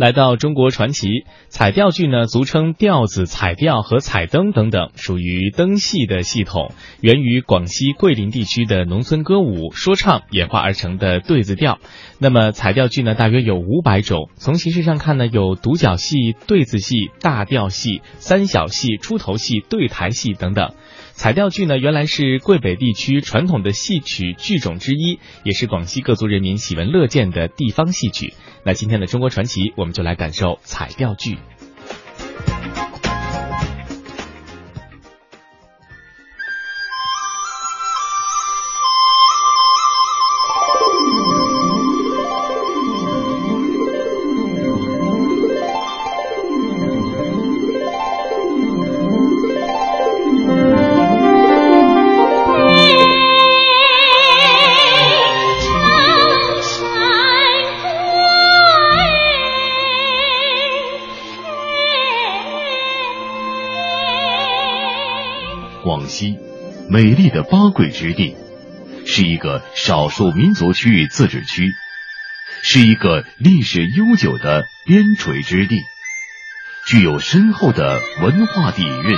来到中国传奇彩调剧呢，俗称调子、彩调和彩灯等等，属于灯系的系统，源于广西桂林地区的农村歌舞说唱演化而成的对子调。那么彩调剧呢，大约有五百种，从形式上看呢，有独角戏、对子戏、大调戏、三小戏、出头戏、对台戏等等。彩调剧呢，原来是桂北地区传统的戏曲剧种之一，也是广西各族人民喜闻乐见的地方戏曲。那今天的中国传奇，我们就来感受彩调剧。美丽的八桂之地，是一个少数民族区域自治区，是一个历史悠久的边陲之地，具有深厚的文化底蕴。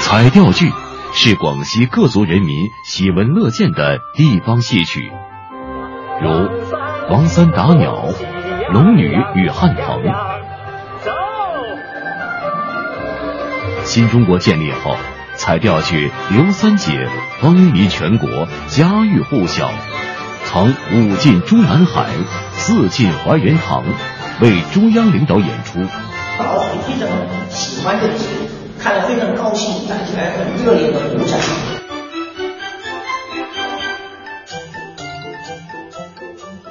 彩调剧。是广西各族人民喜闻乐见的地方戏曲，如《王三打鸟》《龙女与汉腾》。新中国建立后，彩调剧《刘三姐》风靡全国，家喻户晓，曾五进中南海，四进怀仁堂，为中央领导演出。老百姓喜欢这个剧。看了非常高兴，站起来很热烈的鼓掌。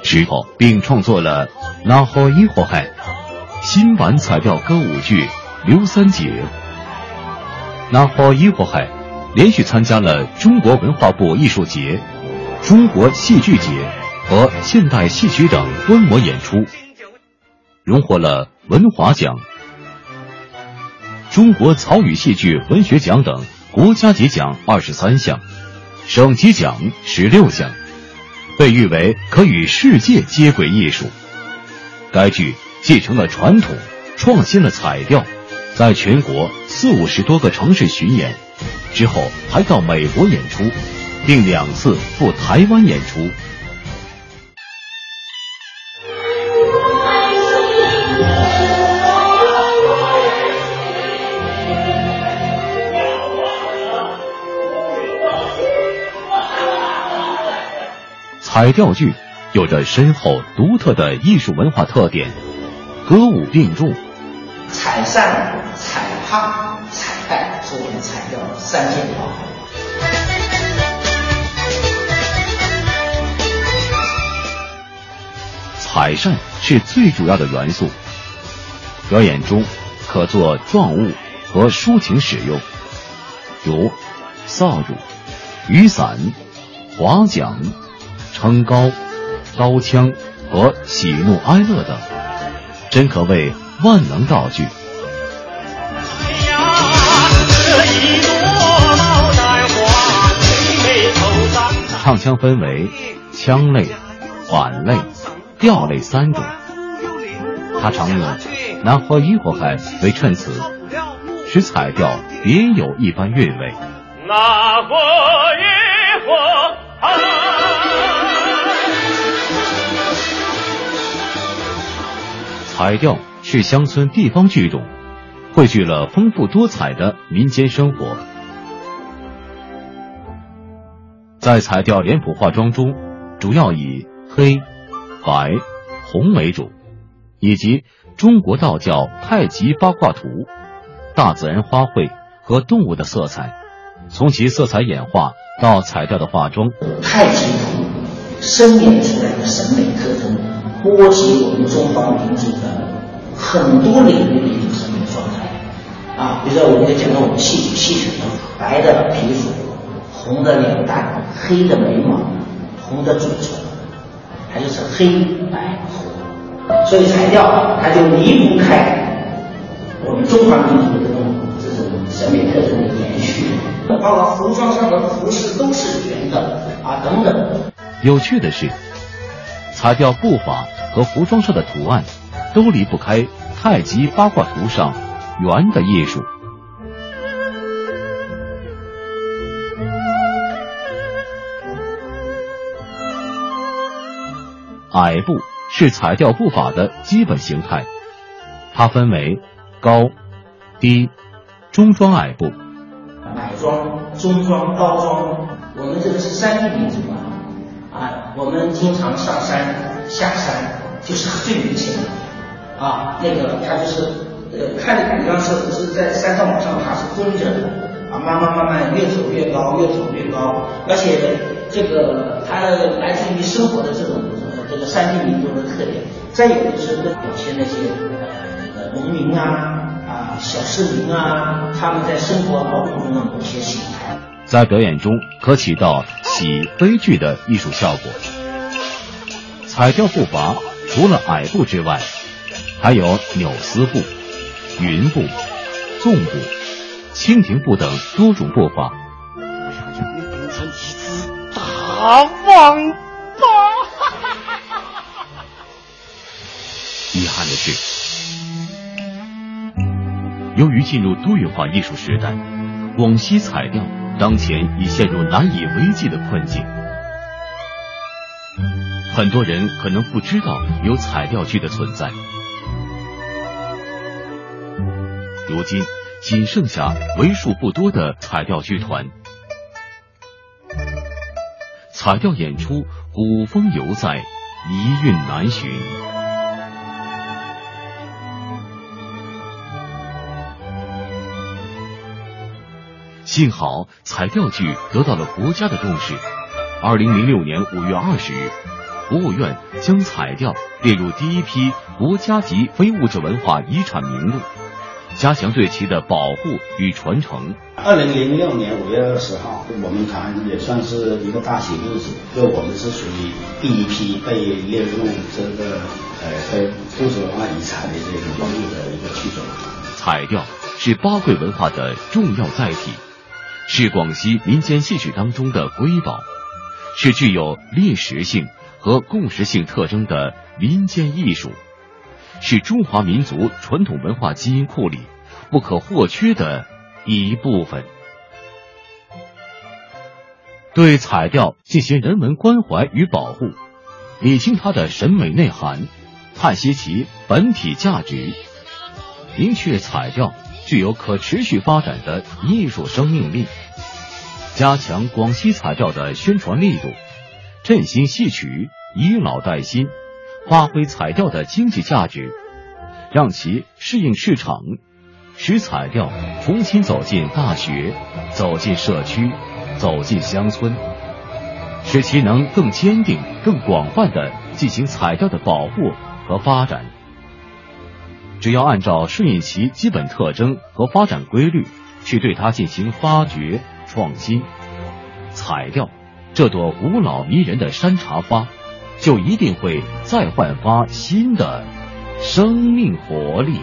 之后，并创作了《那好一火海》新版彩调歌舞剧《刘三姐》。《那好一火海》连续参加了中国文化部艺术节、中国戏剧节和现代戏曲等观摩演出，荣获了文华奖。中国曹禺戏剧文学奖等国家级奖二十三项，省级奖十六项，被誉为可与世界接轨艺术。该剧继承了传统，创新了彩调，在全国四五十多个城市巡演，之后还到美国演出，并两次赴台湾演出。彩调剧有着深厚独特的艺术文化特点，歌舞并重，彩扇、彩帕、彩带是我们彩调三件套。彩扇是最主要的元素，表演中可做状物和抒情使用，如扫帚、雨伞、划桨。撑高、刀枪和喜怒哀乐等，真可谓万能道具。唱腔分为腔类、板类、调类三种，他常用“南花一火海”为衬词，使彩调别有一番韵味。那花一火海。彩调是乡村地方剧种，汇聚了丰富多彩的民间生活。在彩调脸谱化妆中，主要以黑、白、红为主，以及中国道教太极八卦图、大自然花卉和动物的色彩，从其色彩演化到彩调的化妆。太极图深演出来的审美特征。波及我们中华民族的很多领域的一种审美状态啊，比如说我们就讲到我们戏曲，戏曲的白的皮肤，红的脸蛋，黑的眉毛，红的嘴唇，它就是黑白红所以彩调它就离不开我们中华民族的这种这种审美特征的延续，包括服装上的服饰都是圆的啊等等。有趣的是，彩调步法和服装上的图案都离不开太极八卦图上圆的艺术。矮步是彩调步法的基本形态，它分为高、低、中装矮步。矮装、中装、高装，我们这个是山地民族啊，啊，我们经常上山下山，就是最明显的。啊，那个他就是呃，看着比方是是在山上往上爬是蹲着的。啊，慢慢慢慢越走越高，越走越高，而且这个它来自于生活的这种呃。这个山地民族的特点，再有就是表现那些呃那个农民啊啊小市民啊，他们在生活劳动中的某些形态，在表演中可起到喜悲剧的艺术效果。彩调步伐除了矮步之外，还有扭丝步、云步、纵步、蜻蜓步等多种步伐。成一只大王八！遗憾的是，由于进入多元化艺术时代，广西彩调当前已陷入难以为继的困境。很多人可能不知道有彩调剧的存在，如今仅剩下为数不多的彩调剧团。彩调演出古风犹在，遗韵难寻。幸好彩调剧得到了国家的重视。二零零六年五月二十日，国务院将彩调列入第一批国家级非物质文化遗产名录，加强对其的保护与传承。二零零六年五月二十号，我们团也算是一个大喜日子，就我们是属于第一批被列入这个呃非物质文化遗产的这个名录的一个剧种。彩调是八桂文化的重要载体。是广西民间戏曲当中的瑰宝，是具有历史性和共识性特征的民间艺术，是中华民族传统文化基因库里不可或缺的一部分。对彩调进行人文关怀与保护，理清它的审美内涵，探析其本体价值，明确彩调。具有可持续发展的艺术生命力，加强广西彩调的宣传力度，振兴戏曲，以老带新，发挥彩调的经济价值，让其适应市场，使彩调重新走进大学，走进社区，走进乡村，使其能更坚定、更广泛的进行彩调的保护和发展。只要按照顺应其基本特征和发展规律去对它进行发掘创新，采掉这朵古老迷人的山茶花，就一定会再焕发新的生命活力。